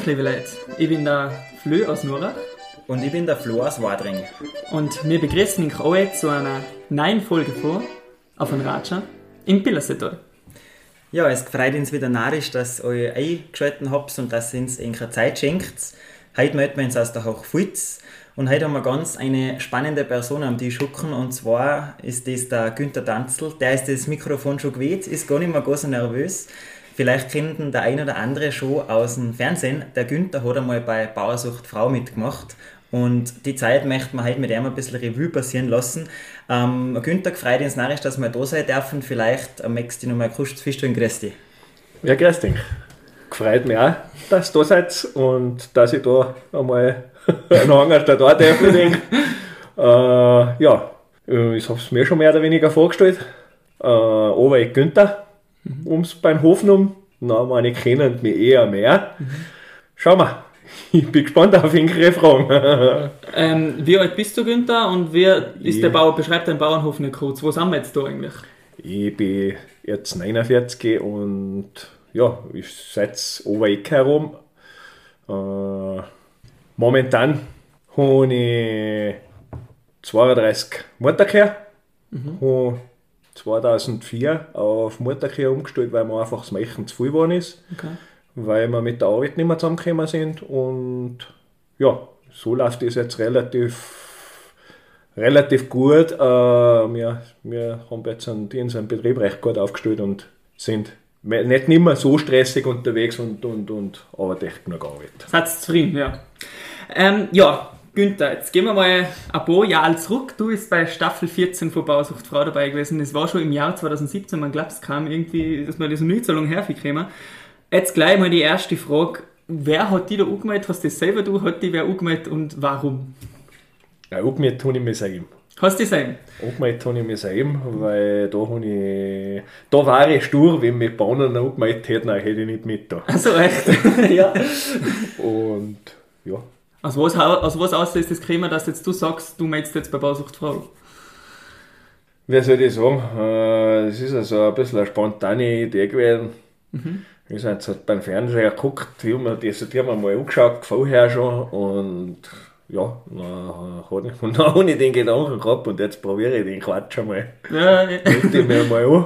Grüß liebe Leute. Ich bin der Flö aus Nurach. Und ich bin der Flo aus Wadring. Und wir begrüßen euch alle zu einer neuen Folge vor auf ein Ratscher im Pillersetal. Ja, es freut uns wieder narrisch, dass ihr euch eingeschaltet habt und dass ihr uns eine Zeit schenkt. Heute melden wir uns aus der Hochfulz und heute haben wir ganz eine spannende Person am Tisch hucken und zwar ist das der Günther Danzel. Der ist das Mikrofon schon gewählt, ist gar nicht mehr so nervös. Vielleicht kennt der ein oder andere schon aus dem Fernsehen. Der Günther hat einmal bei Bauersucht Frau mitgemacht und die Zeit möchten wir heute mit ihm ein bisschen Revue passieren lassen. Ähm, Günther, freut uns narrisch, dass wir da sein dürfen. Vielleicht ähm, möchtest du noch mal kurz feststellen, grüß dich. Ja, grüß dich. Gefreut mich auch, dass ihr da seid und dass ich da einmal einen Hanger da darf. äh, ja, ich habe es mir schon mehr oder weniger vorgestellt. Äh, aber ich Günther, mhm. ums beim Hofen Na, meine kennen mich eher mehr. Mhm. Schauen wir. Ich bin gespannt auf eure Fragen. ähm, wie alt bist du, Günther? Und wer ist ich, der Bauer? Beschreibt deinen Bauernhof nicht kurz. Wo sind wir jetzt da eigentlich? Ich bin jetzt 49 und ja, ich sitze Obereck herum. Äh, momentan habe ich 32 Mutterkühe. Mhm. 2004 auf Mutterkühe umgestellt, weil mir einfach das Mächen zu viel geworden ist. Okay weil wir mit der Arbeit nicht mehr zusammengekommen sind. Und ja, so läuft es jetzt relativ, relativ gut. Äh, wir, wir haben jetzt einen, unseren Betrieb recht gut aufgestellt und sind nicht mehr so stressig unterwegs und, und, und arbeiten echt genug Arbeit. Seid zufrieden, ja. Ähm, ja, Günther, jetzt gehen wir mal ein paar Jahre zurück. Du bist bei Staffel 14 von Bausucht Frau dabei gewesen. Das war schon im Jahr 2017, man glaubt, es kam irgendwie, dass wir diese Nullzahlung hergekommen. Jetzt gleich mal die erste Frage. Wer hat die da angemeldet? Hast du das selber du? Hat die wer angemeldet und warum? Ja, angemeldet habe ich mich selber. Hast du das selber? Angemeldet habe ich mich selber, weil da habe ich... Da war ich stur, wenn mich Bahnen angemeldet hätten, hätte ich nicht mit da. Also echt? ja. Und ja. Also was, aus was aus ist das gekommen, dass jetzt du sagst, du meldest jetzt bei Bausucht Frau? Wie soll ich sagen? Es ist also ein bisschen eine spontane Idee gewesen. Mhm. Ich habe jetzt beim Fernseher geguckt, die haben, die, die haben wir mal angeschaut, vorher schon. Und ja, dann habe ich den Gedanken gehabt und jetzt probiere ich den Quatsch einmal. Ja, ja. ich mir mal an.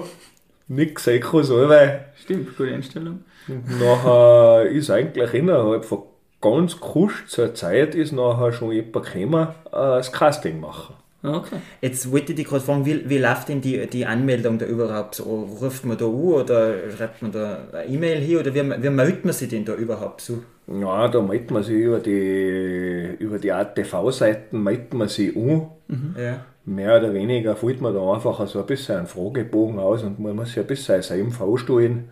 Nix Eko so, weil. Stimmt, gute Einstellung. Nachher ist eigentlich innerhalb von ganz kurzer Zeit ist nachher schon jemand gekommen, äh, das Casting machen. Okay. Jetzt wollte ich dich gerade fragen, wie, wie läuft denn die, die Anmeldung da überhaupt? So, ruft man da an oder schreibt man da eine E-Mail hier oder wie, wie meldet man sich denn da überhaupt so? Ja, da meldet man sich über die, über die ATV-Seiten meldet man sich an. Mhm. Ja. Mehr oder weniger füllt man da einfach so ein bisschen einen Fragebogen aus und man muss sich ein bisschen sein CV stellen.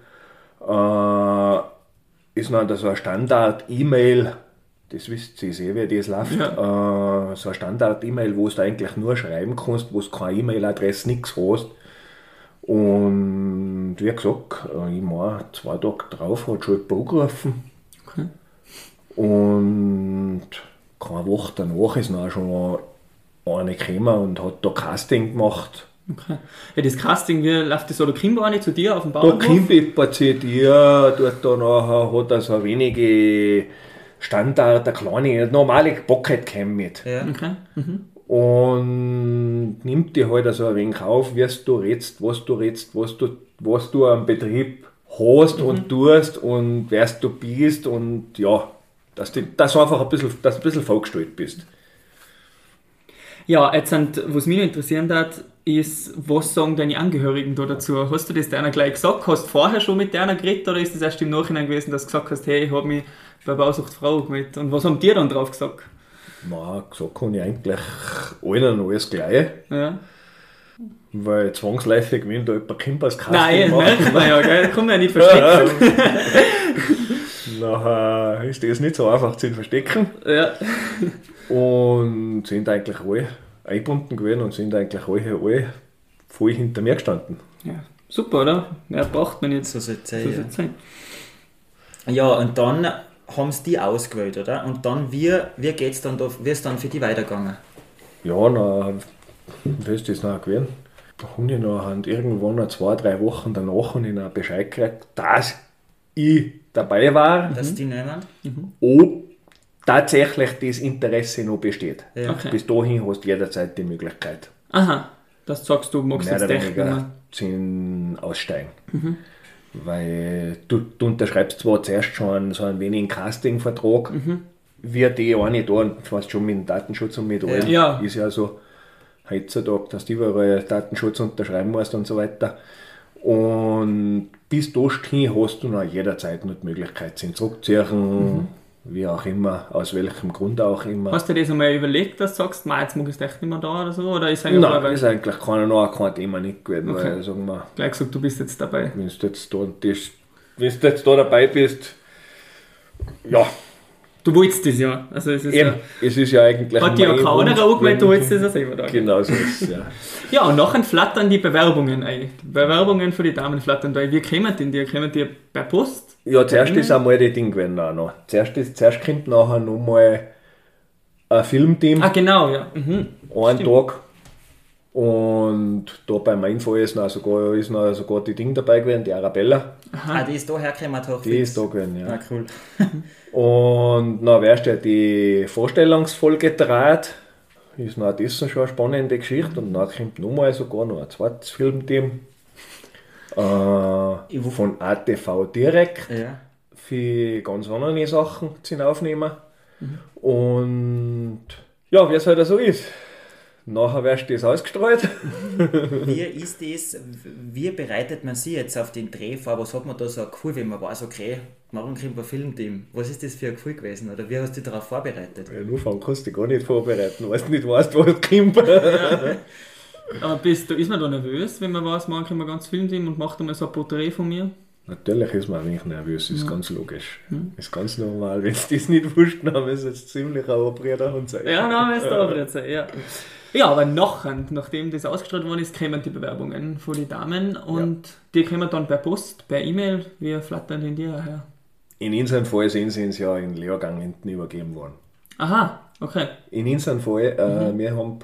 Äh, ist dann so eine Standard-E-Mail das wisst ihr sehr, wie das läuft. Ja. Äh, so ein Standard-E-Mail, wo du eigentlich nur schreiben kannst, wo du keine E-Mail-Adresse, nichts hast. Und wie gesagt, äh, ich meine, zwei Tage drauf hat schon jemand angerufen. Okay. Und keine Woche danach ist dann schon eine gekommen und hat da Casting gemacht. Okay. Ja, das Casting, wie läuft das so? Da kommt einer zu dir auf dem Bauernhof? Da kommt jemand zu dir, dort da nachher hat er so wenige Standard, der kleine, normale Pocketcam mit. Ja. Okay. Mhm. Und nimmt dir halt also ein wenig auf, wie du redest, was du redest, was du, was du am Betrieb hast mhm. und tust und wer du bist und ja, dass du dass einfach ein bisschen, dass du ein bisschen vorgestellt bist. Ja, jetzt sind, was mich noch interessieren hat, ist, was sagen deine Angehörigen da dazu? Hast du das deiner gleich gesagt? Hast du vorher schon mit deiner geredet oder ist das erst im Nachhinein gewesen, dass du gesagt hast, hey, ich habe mich bei Bausucht Frau mit. Und was haben die dann drauf gesagt? Na, gesagt habe ich eigentlich allen alles gleich. Ja. Weil zwangsläufig, wenn da jemand kommt als Casting Nein, merkt man ja, gell? kann man ja nicht verstecken. Nachher ist das nicht so einfach zu verstecken. Ja. Und sind eigentlich alle eingebunden gewesen und sind eigentlich alle, alle voll hinter mir gestanden. Ja, super, oder? Ja, braucht man jetzt. So soll es sein. Ja. ja, und dann haben sie die ausgewählt, oder? Und dann, wie, wie geht's dann da, wie ist dann für die weitergegangen? Ja, na, wie ist das noch gewesen? Da habe ich noch irgendwann noch zwei, drei Wochen danach und ich noch Bescheid gekriegt, dass ich dabei war, Dass die nehmen. ob tatsächlich das Interesse noch besteht. Ja. Okay. Bis dahin hast du jederzeit die Möglichkeit, Aha, das sagst du, magst mehr jetzt oder echt weniger nicht zu aussteigen. Weil du, du unterschreibst zwar zuerst schon so einen wenigen Casting-Vertrag, wie die eine da, und fast schon mit dem Datenschutz und mit allem, Ja. ist ja so heutzutage, dass du überall Datenschutz unterschreiben musst und so weiter. Und bis dahin hast du noch jederzeit noch die Möglichkeit, sie zurückzuziehen, wie auch immer, aus welchem Grund auch immer. Hast du dir das einmal überlegt, dass du sagst, "Ma, jetzt mag ich es echt nicht mehr da oder so? Oder ist eigentlich Nein, ist eigentlich kein, noch kein Thema nicht gewesen, Okay. weil, sagen wir, gleich gesagt, du bist jetzt dabei? wenn du jetzt da, wenn du jetzt da dabei bist, ja, Du wolltest das ja. Also es ist eben, ja, es ist ja eigentlich. hat ja mein keiner Wunsch angemeldet, du wolltest das ja selber da. Genau so ist es, ja. Ja, und nachher flattern die Bewerbungen ein. Die Bewerbungen für die Damen flattern da ein. Wie kommen denn die? Kommen die per Post? Ja, zuerst ist einmal das Ding gewesen auch noch. Zuerst, ist, zuerst kommt nachher nochmal ein Filmteam, Ah, genau, ja. Mhm. einen Tag. Und da bei meinem Fall ist noch sogar, ist noch sogar die Ding dabei gewesen, die Arabella. Ah, die ist da hergekommen, Die ist da gewesen, ja. Ah, cool. Und dann wärst du ja die Vorstellungsfolge draht. Ist noch das schon eine spannende Geschichte. Und dann kommt nochmal sogar noch ein zweites Filmteam. Äh, von ATV direkt Ja. für ganz andere Sachen zu aufnehmen. Und ja, wie es halt so ist. Nachher wirst du das ausgestrahlt. Wie ist das, wie bereitet man sich jetzt auf den Dreh vor? Was hat man da so ein Gefühl, wenn man weiß, okay, morgen kommt ein Filmteam? Was ist das für ein Gefühl gewesen? Oder wie hast du dich darauf vorbereitet? Ja, nur fangen kannst du dich gar nicht vorbereiten, weil du nicht weißt, was kommt. Aber bist du, ist man da nervös, wenn man weiß, morgen kommt ein ganzes Filmteam und macht einmal so ein Porträt von mir? Natürlich ist man ein wenig nervös, ist ganz logisch. Ist ganz normal. Wenn du das nicht wusst, dann ist es ziemlich ein Abreder und sein. Ja, dann ist da jetzt, ja. Ja, aber nachher, nachdem das ausgestrahlt worden ist, kommen die Bewerbungen von den Damen und die kommen dann per Post, per E-Mail. Wie flattern denn die her? In unserem Fall sind sie uns ja in Lehrgang hinten übergeben worden. Aha, okay. In unserem Fall, äh, wir haben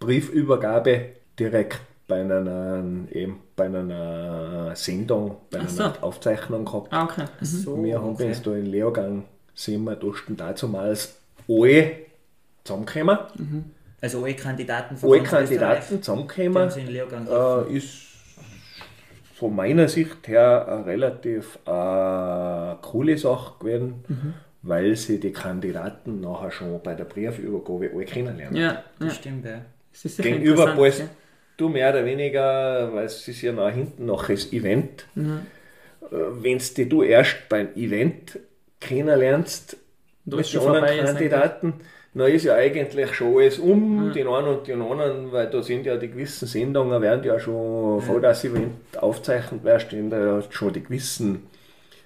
Briefübergabe direkt bei einer, eben bei einer Sendung, bei einer so. Aufzeichnung gehabt. Ah, okay. Mhm. So, wir haben okay. uns da in Lehrgang, sind wir durften damals alle zusammenkommen. Also alle Kandidaten von Alle Kandidaten gehabt. äh, ist von meiner Sicht her eine relativ äh, coole Sache gewesen, weil sie die Kandidaten nachher schon bei der Briefübergabe alle kennenlernen. Ja, ja. Das stimmt, ja. Das ist Gegenüber ja. Du mehr oder weniger, weil es ist ja nach hinten noch das Event, wenn du du erst beim Event kennenlernst, Da mit anderen Kandidaten, dann ist ja eigentlich schon alles um den einen und den anderen, weil da sind ja die gewissen Sendungen, werden ja schon vor das Event aufgezeichnet, werden stehen da ja schon die gewissen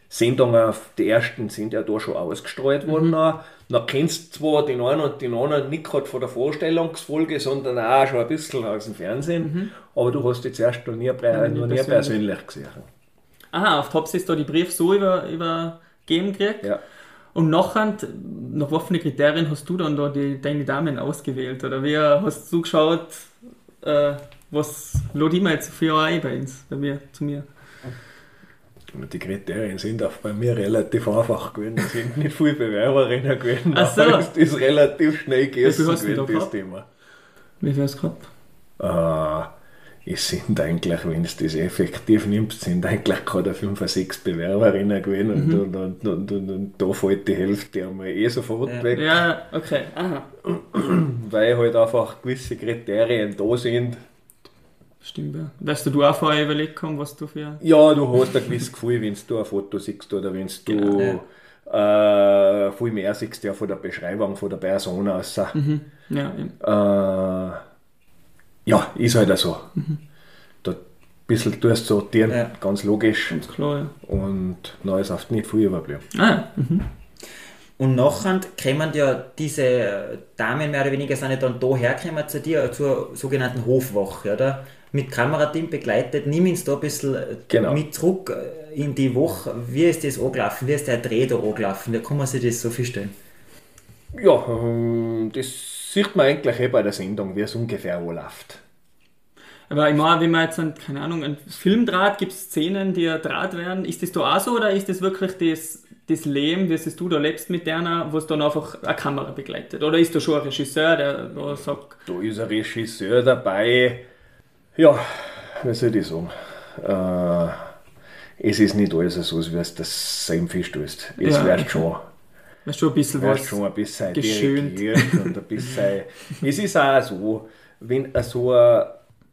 Sendungen, die ersten sind ja da schon ausgestrahlt worden. Dann, dann kennst du zwar den einen und den anderen nicht gerade von der Vorstellungsfolge, sondern auch schon ein bisschen aus dem Fernsehen, aber du hast die zuerst noch nie, nie noch nie persönlich. gesehen. Aha, auf Tops ist da die Brief so über, übergeben gekriegt. Ja. Und nachher, nach welchen Kriterien hast du dann da die, deine Damen ausgewählt? Oder wie hast du geschaut, äh, was lade ich mir jetzt für ein bei uns, bei mir, zu mir? Die Kriterien sind auch bei mir relativ einfach gewesen. Es sind nicht viele Bewerberinnen gewesen. Ach so. aber Es ist relativ schnell gegessen gewesen, da das? Thema. Wie viel hast du gehabt? Äh, es sind eigentlich, wenn du das effektiv nimmst, sind eigentlich gerade fünf oder sechs Bewerberinnen gewesen und, Mhm. und, und, und, und, und da fällt die Hälfte einmal eh sofort Ja. weg, Ja, okay. Aha. weil halt einfach gewisse Kriterien da sind. Stimmt, ja. Weißt du, du auch vorher überlegt haben, was du für. Ja, du hast ein gewisses Gefühl, wenn du ein Foto siehst oder wenn du Genau, äh, viel mehr siehst ja von der Beschreibung von der Person aus. Ja, eben. Äh, ja, ist halt auch so. Da ein bisschen tust sortieren, Ja. ganz logisch. Ganz klar, ja. Und dann ist oft nicht viel überblieben. Ah, ja. Mhm. Und nachher kommen ja diese Damen mehr oder weniger sind ja dann da hergekommen zu dir, zur sogenannten Hofwache, oder? Mit Kamerateam begleitet. Nimm uns da ein bisschen äh, Genau. mit zurück äh, in die Woche. Wie ist das angelaufen? Wie ist der Dreh da angelaufen? Wie kann man sich das so vorstellen? Ja, ähm, das sieht man eigentlich eh bei der Sendung, wie es ungefähr läuft. Aber ich meine, wenn man jetzt, einen, keine Ahnung, einen Film draht, gibt es Szenen, die draht werden. Ist das da auch so oder ist das wirklich das, das Leben, das du da lebst mit der, wo es dann einfach eine Kamera begleitet? Oder ist da schon ein Regisseur, der da sagt... Da ist ein Regisseur dabei. Ja, wie soll ich sagen? Äh, es ist nicht alles so, wie es das Sein feststößt. Es Ja, wird okay. schon, Weißt du, ein bisschen was... schon ein bisschen geschönt. und ein bisschen. es ist auch so, wenn so ein,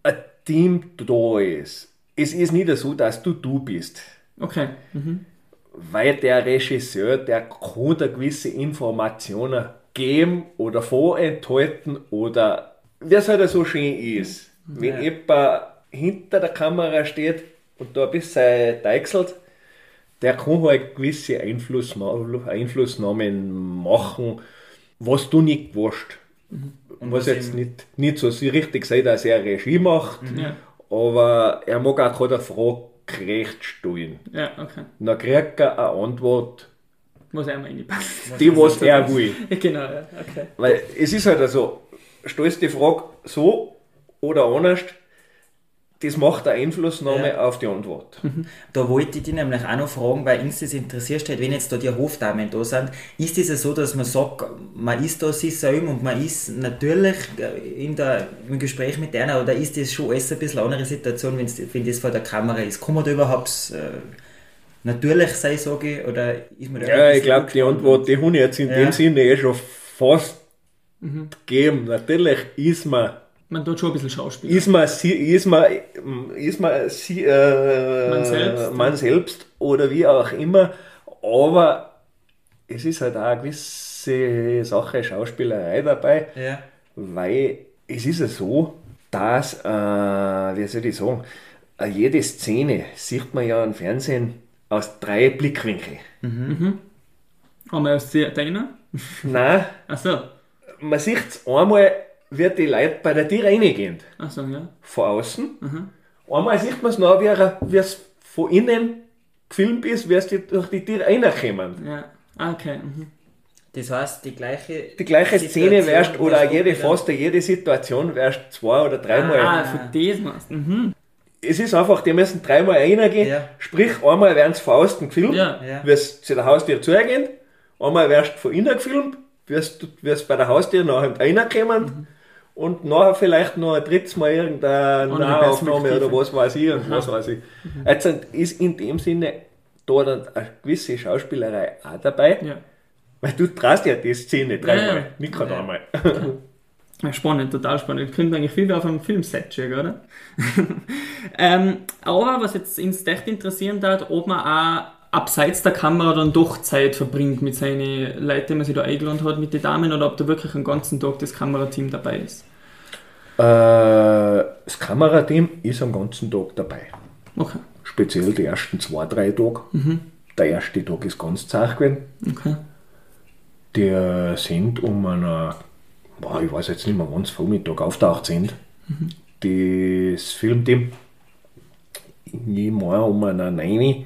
ein Team da ist, es ist nicht so, dass du du bist. Okay. Mhm. weil der Regisseur, der kann da gewisse Informationen geben oder vorenthalten oder wie es halt so schön ist. Wenn jemand hinter der Kamera steht und da ein bisschen deichselt, der kann halt gewisse Einflussna- Einflussnahmen machen, was du nicht weißt. Muss was jetzt nicht, nicht so richtig sein, dass er Regie macht, Ja. aber er mag auch keine Frage gerecht stellen. ja, okay. Dann kriegt er eine Antwort, Muss einmal reinpassen. die was er will. genau, ja, okay. Weil es ist halt so, stellst die Frage so oder anders, das macht eine Einflussnahme Ja. auf die Antwort. Da wollte ich dich nämlich auch noch fragen, weil uns das interessiert hat, wenn jetzt da die Hofdamen da sind, ist es so, dass man sagt, man ist da sich selber und man ist natürlich äh, in der, im Gespräch mit einer, oder ist das schon alles ein bisschen eine andere Situation, wenn das vor der Kamera ist? Kann man da überhaupt äh, natürlich sein, sage ich, oder ist man da Ja, ich glaube, die Antwort, die habe ich jetzt in Ja. dem Sinne eh schon fast gegeben. Natürlich ist man, Man tut schon ein bisschen Schauspiel. ist man, sie- ist man, ist man, äh, Man selbst. man selbst oder wie auch immer, aber es ist halt auch eine gewisse Sache Schauspielerei dabei. Ja. Weil es ist ja so, dass, äh, wie soll ich sagen, äh, jede Szene sieht man ja im Fernsehen aus drei Blickwinkeln. Einmal aus der- deiner? Nein, Achso. man sieht es einmal, wie die Leute bei der Tür reingehen, Achso, ja. von außen. Einmal sieht man es noch, wie, es von innen gefilmt ist, wie es durch die Tür reinkommen. Ja. Ah, okay. Mhm. Das heißt, die gleiche, Die gleiche Szene wärst, oder wärst jede, fast jede Situation wärst zwei oder dreimal. Ah, von das machst du. Mhm. Es ist einfach, die müssen dreimal reingehen. Ja. Sprich, einmal werden sie von außen gefilmt, Ja. Ja. wie es zu der Haustür zugehen. Einmal wirst du von innen gefilmt, wirst du wirst bei der Haustür nachher reinkommen. Und nachher vielleicht noch ein drittes Mal irgendeine Nahaufnahme oder was weiß ich und was weiß ich. Jetzt ist in dem Sinne da dann eine gewisse Schauspielerei auch dabei, Ja. weil du traust ja die Szene dreimal, Ja, ja. nicht gerade einmal. Spannend, total spannend. Könnte eigentlich viel wie auf einem Filmset schicken, oder? ähm, aber was jetzt ins echt interessieren hat, ob man auch abseits der Kamera dann doch Zeit verbringt mit seinen Leuten, die man sich da eingeladen hat, mit den Damen, oder ob da wirklich den ganzen Tag das Kamerateam dabei ist. Äh, das Kamerateam ist am ganzen Tag dabei. Okay, Speziell die ersten zwei, drei Tage. Der erste Tag ist ganz zart gewesen. okay. Die sind um einer, boah, ich weiß jetzt nicht mehr, wann es Vormittag auftaucht sind. Das Filmteam immer um einer 9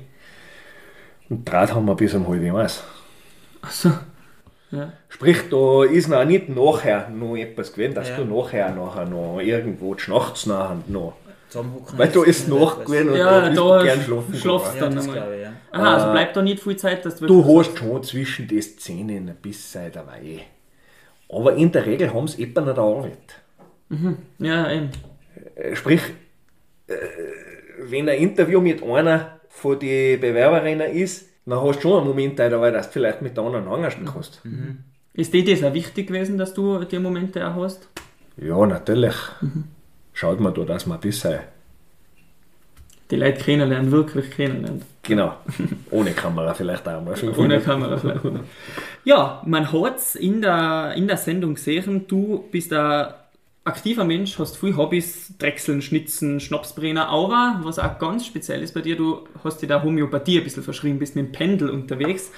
und Draht haben wir bis um halb eins. Achso. Ja. Sprich, da ist noch nicht nachher noch etwas gewesen, dass Ja. du nachher, nachher noch irgendwo die Nachts nachher noch. Weil da ist Nacht gewesen und Ja, da, da gern schlafen. schlafst. Ja, das dann einmal. ich, ja. Aha, also bleibt da nicht viel Zeit, dass du Du hast schon zwischen den Szenen ein bisschen dabei. Aber in der Regel haben sie eben nicht Arbeit. Ja, eben. Äh, Sprich, äh, wenn ein Interview mit einer von den Bewerberinnen ist, dann hast du schon einen Moment dabei, dass du vielleicht mit der anderen angersten kannst. Ist dir das auch wichtig gewesen, dass du die Momente auch hast? Ja, natürlich. Schaut man da, dass man bisschen, Die Leute kennenlernen, wirklich kennenlernen. genau, ohne Kamera vielleicht auch mal. Ohne Kamera vielleicht. Ja, man hat es in der, in der Sendung gesehen, du bist ein aktiver Mensch, hast viele Hobbys, Drechseln, Schnitzen, Schnapsbrenner, aber was auch ganz speziell ist bei dir, du hast dir der Homöopathie ein bisschen verschrieben, bist mit dem Pendel unterwegs.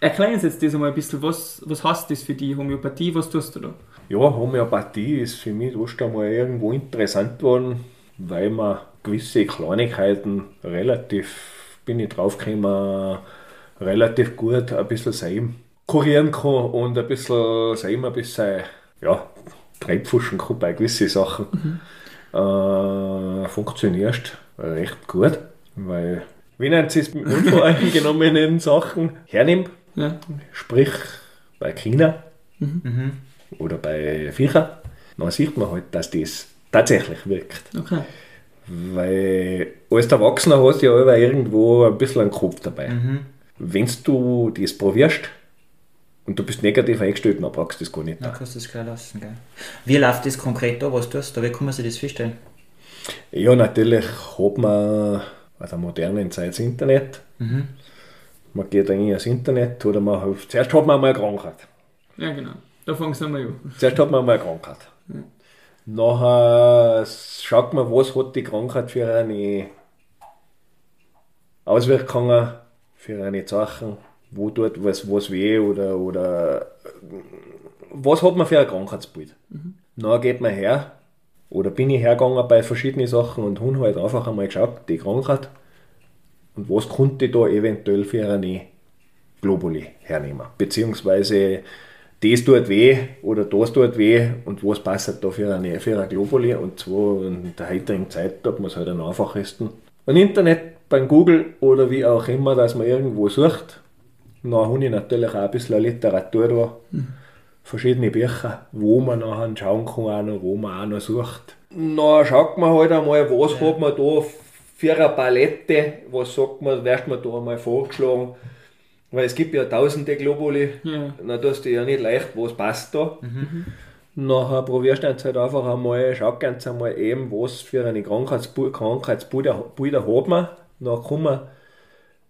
Erklär uns jetzt das einmal ein bisschen, was, was heißt das für die Homöopathie, was tust du da? Ja, Homöopathie ist für mich erst einmal irgendwo interessant geworden, weil man gewisse Kleinigkeiten relativ, bin ich draufgekommen, relativ gut ein bisschen selber kurieren kann und ein bisschen selber ein bisschen, ja, treibfuschen kann bei gewissen Sachen. äh, funktionierst recht gut, weil wenn er es mit unvoreingenommenen Sachen hernimmt, Ja. sprich bei China oder bei Viecher, dann sieht man halt, dass das tatsächlich wirkt. Okay. Weil als Erwachsener hast du ja immer irgendwo ein bisschen einen Kopf dabei. Wenn du das probierst und du bist negativ eingestellt, dann brauchst du das gar nicht. Dann kannst du das gleich lassen. Gell? Wie läuft das konkret da? Was tust du? Wie kann man sich das vorstellen? Ja, natürlich hat man in der modernen Zeit das Internet. Man geht eigentlich ans Internet oder man hat, zuerst hat man mal eine Krankheit. Ja, genau. Da fangen wir mal an. Zuerst hat man mal eine Krankheit. Nachher schaut man, was hat die Krankheit für eine Auswirkungen, für eine Sachen, wo tut was, was weh oder, oder was hat man für ein Krankheitsbild. Dann geht man her, oder bin ich hergegangen bei verschiedenen Sachen und habe halt einfach einmal geschaut, die Krankheit, und was konnte ich da eventuell für eine Globuli hernehmen. Beziehungsweise das tut weh oder das tut weh und was passt da für eine, für eine Globuli. Und zwar in der heutigen Zeit tut man es halt am einfachsten. Im Internet, beim Google oder wie auch immer, dass man irgendwo sucht. Dann habe ich natürlich auch ein bisschen Literatur da. Verschiedene Bücher, wo man nachher schauen kann, auch noch, wo man auch noch sucht. Dann schaut man halt einmal, was hat man da für eine Palette, was sagt man, wird man da einmal vorgeschlagen. Weil es gibt ja tausende Globuli, Ja. dann tust du ja nicht leicht, was passt da. Nachher probierst du jetzt halt einfach einmal, schau ganz einmal eben, was für eine Krankheitsbilder Bilder hat man. Dann kann man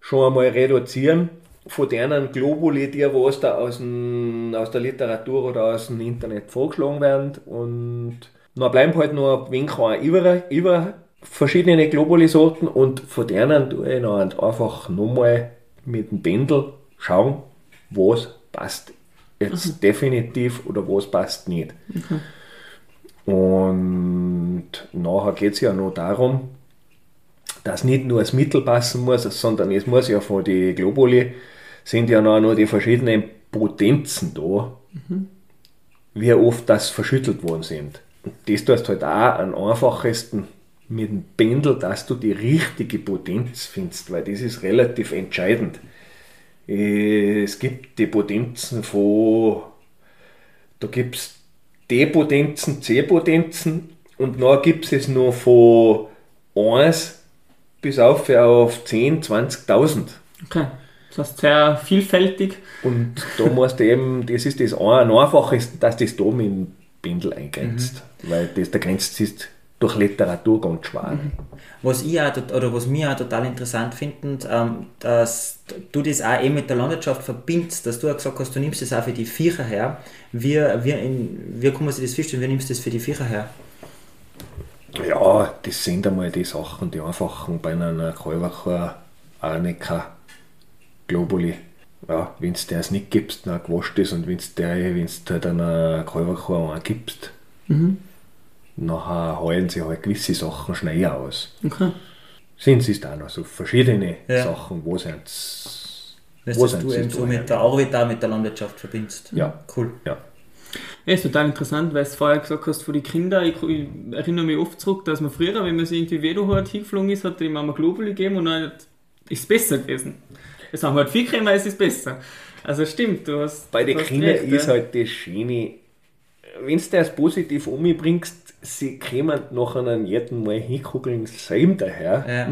schon einmal reduzieren von denen Globuli, die was da aus, dem, aus der Literatur oder aus dem Internet vorgeschlagen werden. Und dann bleiben halt noch ein wenig über, über verschiedene Globuli-Sorten und von denen tue ich dann einfach nochmal mit dem Pendel schauen, was passt jetzt definitiv oder was passt nicht. Und nachher geht es ja noch darum, dass nicht nur das Mittel passen muss, sondern es muss ja von den Globuli sind ja noch, die verschiedenen Potenzen da, wie oft das verschüttelt worden sind. Und das tust halt auch am einfachesten mit dem Pendel, dass du die richtige Potenz findest, weil das ist relativ entscheidend. Äh, Es gibt die Potenzen von, da gibt es D-Potenzen, C-Potenzen und dann gibt es noch von 1 bis auf, auf 10, 20.000. Okay. Das heißt sehr vielfältig. Und da musst du eben, das ist das ein- am einfachsten, dass das da mit dem Pendel eingrenzt. Weil das, der grenzt ist durch Literatur ganz schwer. Was ich auch, oder was mir auch total interessant finde, ähm, dass du das auch eben mit der Landwirtschaft verbindest, dass du auch gesagt hast, du nimmst das auch für die Viecher her. Wie, wie, in, wie kann man sich das vorstellen, wie nimmst du das für die Viecher her? Ja, das sind einmal die Sachen, die einfachen bei einer Kalverkuh, Arnika, Globuli. Ja, wenn du das nicht gibst, dann gewascht ist und wenn du wenn's halt einer Kalverkuh einen gibst, nachher heulen sie halt gewisse Sachen schneller aus. Okay. Sind es auch noch so verschiedene Ja. Sachen, wo sind's, Dass wo das sind du sie eben so mit der Arbeit auch mit der Landwirtschaft verbindest. Ja. Cool. Ja. Ja, ist total interessant, weil du vorher gesagt hast, von den Kindern, ich, ich erinnere mich oft zurück, dass man früher, wenn man sich irgendwie weh hat, hingeflogen ist, hat die Mama Globuli gegeben und dann ist es besser gewesen. Jetzt haben wir halt viel Creme, es ist besser. Also stimmt, du hast Bei den Kindern recht, ist ja. halt das Schöne, wenn du das positiv umbringst, sie kommen nach einem jeden Mal hinguckeln, selben daher. Ja.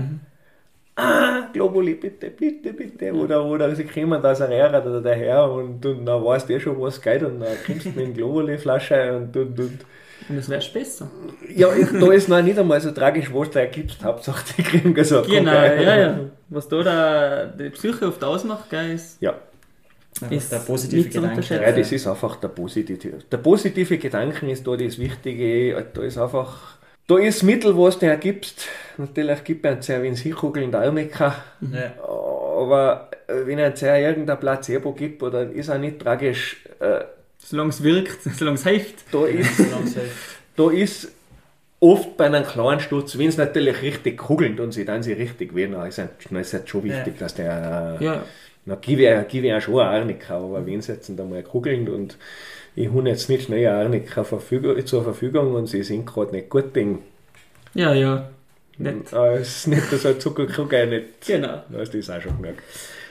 Ah, Globuli, bitte, bitte, bitte. Oder, oder sie kommen da aus der Rehre oder daher und, und dann weißt du eh schon, was geht und dann kommst du dem Globuli-Flasche und, und, und. Und es wäre besser. Ja, ich, da ist noch nicht einmal so tragisch, was da gibst. Hauptsache, die kriegen gesagt. Genau, ja, ja. Was da der, die Psyche oft ausmacht, gell, ist, Ja, Ist der positive nicht Gedanke. Ja, das ist einfach der positive. Der positive Gedanke ist da das Wichtige. Da ist einfach. Da ist das Mittel, was du hergibst. Natürlich gibt es sehr, wenn es hinkugeln, der Arnika. Ja. Aber wenn es sehr irgendein Placebo gibt, oder ist auch nicht tragisch. Äh, solange es wirkt, solange es hilft. da ist, da ist oft bei einem kleinen Sturz, wenn es natürlich richtig kugelt und sie dann sie richtig weh, dann ist es ist es schon wichtig, Ja. dass der. äh, Ja, Na, gebe ich, gebe ich auch schon eine Arnika, aber wenn sie jetzt einmal kugeln und ich habe jetzt nicht schnell eine Arnika Verfügung, zur Verfügung und sie sind gerade nicht gut, dann Ja, ja. Nett. Als nicht so ein Zuckerkrug nicht. Genau. Da das auch schon gemerkt.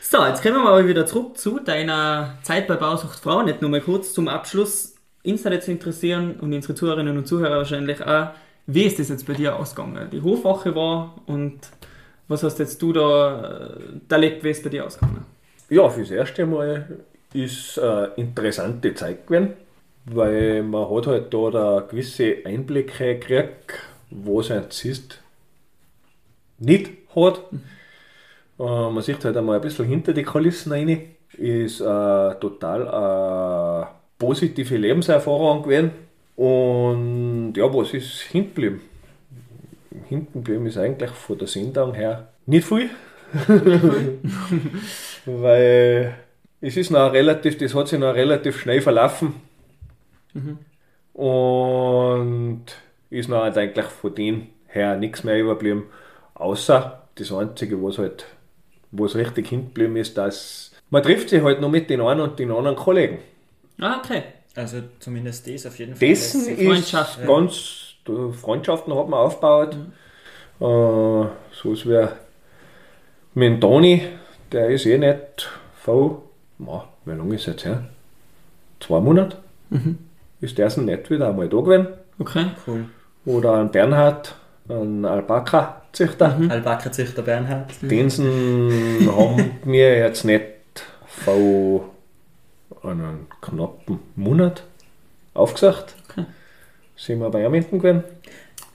So, jetzt kommen wir mal wieder zurück zu deiner Zeit bei Bausucht Frau. Nicht nur mal kurz zum Abschluss. Uns hat jetzt interessieren und unsere Zuhörerinnen und Zuhörer wahrscheinlich auch, wie ist das jetzt bei dir ausgegangen? Die Hofwache war und was hast jetzt du da äh, erlebt, wie ist bei dir ausgegangen? Ja, fürs erste Mal ist eine interessante Zeit gewesen, weil man hat halt da, da gewisse Einblicke gekriegt, was ein Zist nicht hat. Äh, man sieht halt einmal ein bisschen hinter die Kulissen rein. Ist äh, total eine positive Lebenserfahrung gewesen. Und ja, was ist hinten geblieben? Hinten geblieben ist eigentlich von der Sendung her nicht viel. Weil es ist noch relativ, das hat sich noch relativ schnell verlaufen. Mhm. Und ist noch eigentlich von dem her nichts mehr überblieben. Außer das Einzige, was halt wo es richtig hingeblieben ist, dass man trifft sich halt noch mit den einen und den anderen Kollegen. Ah, okay. Also zumindest das auf jeden Fall. Dessen ist Freundschaften. ganz, Freundschaften hat man aufgebaut. Mhm. Äh, so ist wie mit Toni, der ist eh nicht voll, wie lange ist es jetzt her? Zwei Monate. Mhm. Ist der so nicht wieder einmal da gewesen. Okay, cool. Oder ein Bernhard, ein Alpaka-Züchter. Mhm. Alpaka-Züchter Bernhard. Den haben wir jetzt nicht vor einen knappen Monat aufgesagt. Okay. Sind wir bei Erminden gewesen.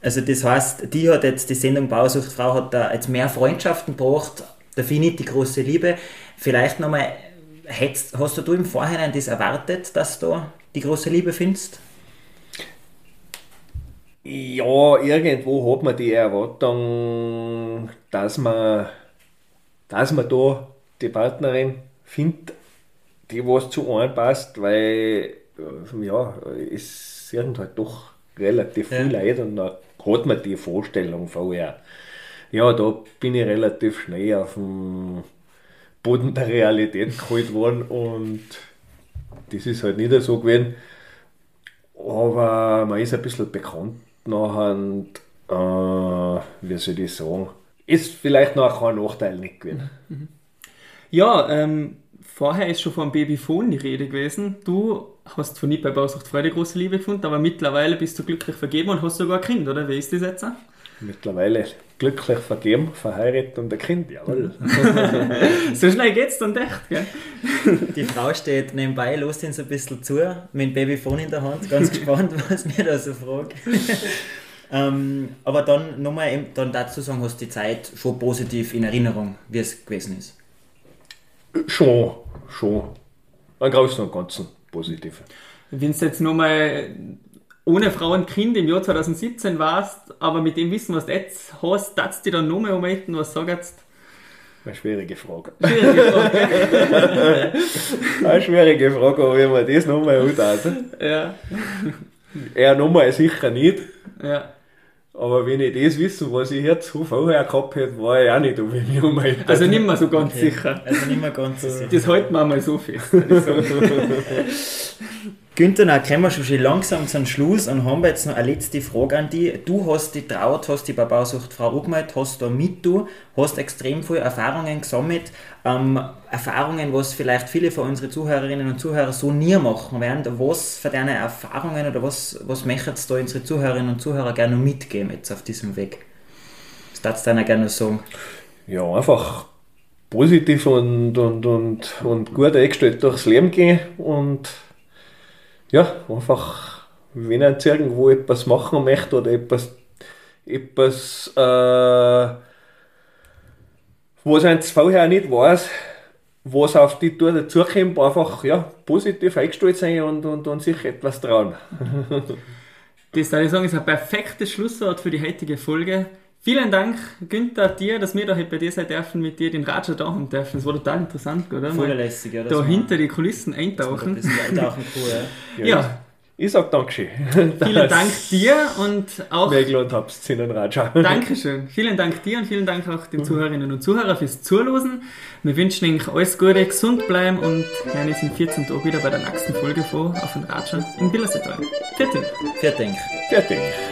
Also das heißt, die hat jetzt die Sendung Bausuchtfrau hat da jetzt mehr Freundschaften gebracht, da finde ich die große Liebe. Vielleicht nochmal, hast du im Vorhinein das erwartet, dass du die große Liebe findest? Ja, irgendwo hat man die Erwartung, dass man, dass man da die Partnerin findet, die was zu einem passt, weil ja, es sind halt doch relativ ja. viel Leute und dann hat man die Vorstellung vorher. Ja, da bin ich relativ schnell auf dem Boden der Realität geholt worden und das ist halt nicht so gewesen. Aber man ist ein bisschen bekannt nachher, äh, wie soll ich sagen, ist vielleicht noch kein Nachteil nicht gewesen. Mhm. Ja, ähm, vorher ist schon vom Babyphone die Rede gewesen. Du hast von nicht bei Bausucht Freude große Liebe gefunden, aber mittlerweile bist du glücklich vergeben und hast sogar ein Kind, oder? Wie ist das jetzt? Mittlerweile glücklich vergeben, verheiratet und ein Kind, jawohl. so schnell geht's dann echt, gell? Die Frau steht nebenbei, lässt ihn so ein bisschen zu, mit dem Babyphone in der Hand, ganz gespannt, was mir da so fragt. ähm, aber dann nochmal dann dazu sagen, hast du die Zeit schon positiv in Erinnerung, wie es gewesen ist. Schon, schon. Im Großen und Ganzen positiv. Wenn du jetzt nochmal ohne Frau und Kind im Jahr 2017 warst, aber mit dem Wissen, was du jetzt hast, darfst du dich dann nochmal umhalten, was sagst eine schwierige Frage. Schwierige Frage. Eine schwierige Frage, ob ich mir das nochmal anschaue. Ja. Er nochmal sicher nicht. Ja. Aber wenn ich das wissen, was ich jetzt vorher gehabt hätte, war ich auch nicht, ob ich mich umhalte. Also nicht mehr so ganz okay. sicher. Also nicht mehr ganz so sicher. Das halten wir mal so fest. Günther, dann kommen wir schon langsam zum Schluss und haben jetzt noch eine letzte Frage an dich. Du hast die traut, hast die bei Bausucht Frau angemeldet, hast da mit du, hast extrem viele Erfahrungen gesammelt. Ähm, Erfahrungen, was vielleicht viele von unseren Zuhörerinnen und Zuhörern so nie machen werden. Was für deine Erfahrungen oder was, was möchtest du unsere Zuhörerinnen und Zuhörer gerne mitgeben jetzt auf diesem Weg? Was darfst du dir gerne sagen? Ja, einfach positiv und, und, und, und gut eingestellt durchs Leben gehen und ja, einfach, wenn er jetzt irgendwo etwas machen möchte oder etwas, etwas äh, was er vorher nicht weiß, was auf die Tour dazukommt, einfach ja, positiv eingestellt sein und, und, und sich etwas trauen. das würde ich sagen, ist ein perfektes Schlusswort für die heutige Folge. Vielen Dank, Günther, dir, dass wir da bei dir sein dürfen, mit dir den Raja da haben dürfen. Das war total interessant, oder? Voll lässig, ja. Da hinter die Kulissen eintauchen. Das eintauchen cool, ja. ja. Ich sag Dankeschön. Vielen Dank dir und auch. Gelohnt hab's in den Raja. Dankeschön. Vielen Dank dir und vielen Dank auch den Zuhörerinnen und Zuhörern fürs Zuhören. Wir wünschen euch alles Gute, gesund bleiben und hören uns in 14 Tagen wieder bei der nächsten Folge vor auf den Raja in Billersetal. Dank. Vielen Dank.